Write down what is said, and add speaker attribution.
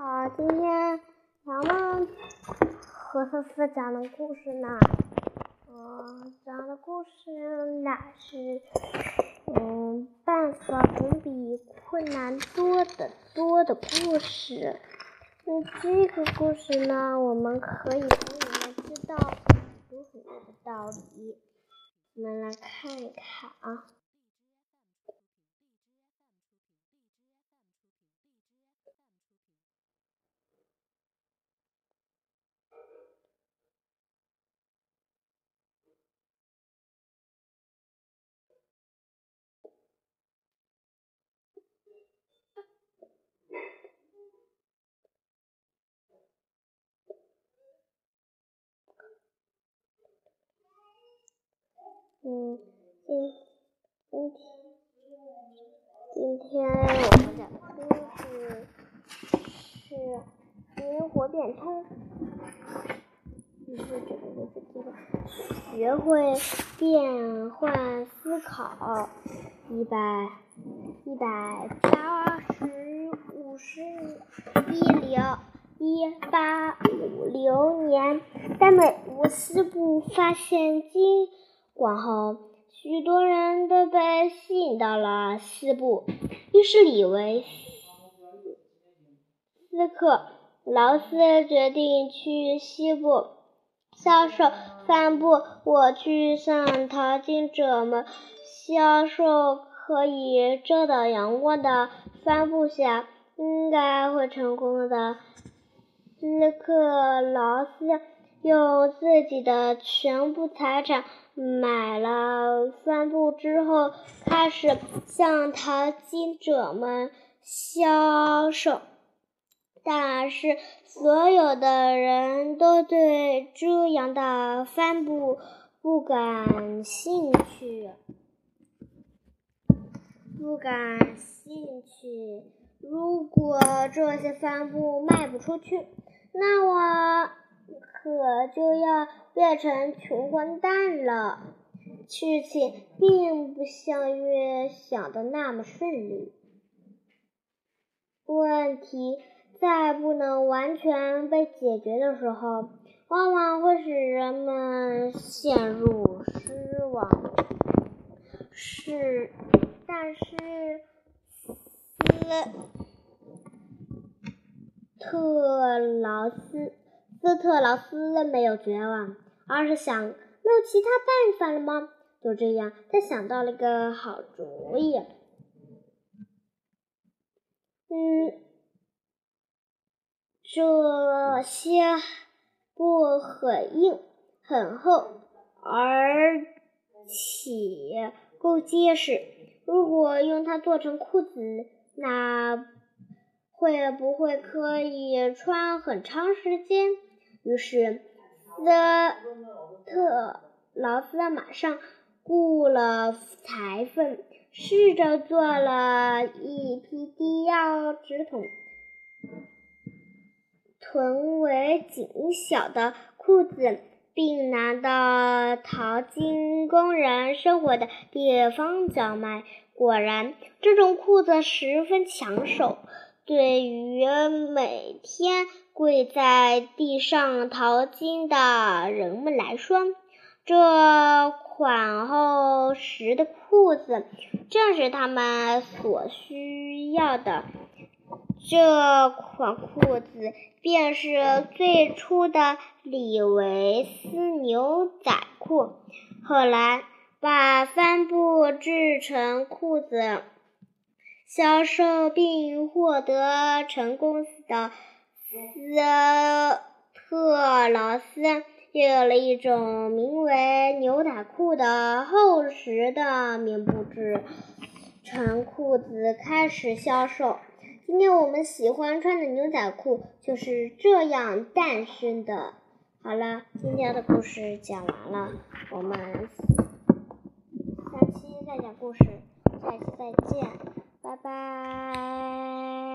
Speaker 1: 好，今天咱们和思思讲的故事呢，嗯，讲的故事乃是，嗯，办法总比困难多得多的故事。那，这个故事呢，我们可以从里面知道很多很多的道理。我们来看一看啊。嗯，今今天今天我们讲的故事是灵活变通，学会变换思考，一百一百八十五十一零一八五零年，在美国西部发现金。广后，许多人都被吸引到了西部，于是李维斯克劳斯决定去西部销售帆布。我去向淘金者们销售可以遮挡阳光的帆布鞋，应该会成功的。斯克劳斯用自己的全部财产。买了帆布之后，开始向淘金者们销售，但是所有的人都对这样的帆布不感兴趣，不感兴趣。如果这些帆布卖不出去，那我。可就要变成穷光蛋了。事情并不像月想的那么顺利。问题在不能完全被解决的时候，往往会使人们陷入失望。是，但是斯特劳斯。斯特劳斯没有绝望，而是想：没有其他办法了吗？就这样，他想到了一个好主意。嗯，这些布很硬、很厚，而且够结实。如果用它做成裤子，那会不会可以穿很长时间？于是，斯特劳斯马上雇了裁缝，试着做了一批低腰直筒、臀围紧小的裤子，并拿到淘金工人生活的地方叫卖。果然，这种裤子十分抢手。对于每天跪在地上淘金的人们来说，这款厚实的裤子正是他们所需要的。这款裤子便是最初的李维斯牛仔裤。后来，把帆布制成裤子。销售并获得成功的斯特劳斯又有了一种名为牛仔裤的厚实的棉布制成裤子开始销售。今天我们喜欢穿的牛仔裤就是这样诞生的。好了，今天的故事讲完了，我们下期再讲故事，下期再见。拜拜。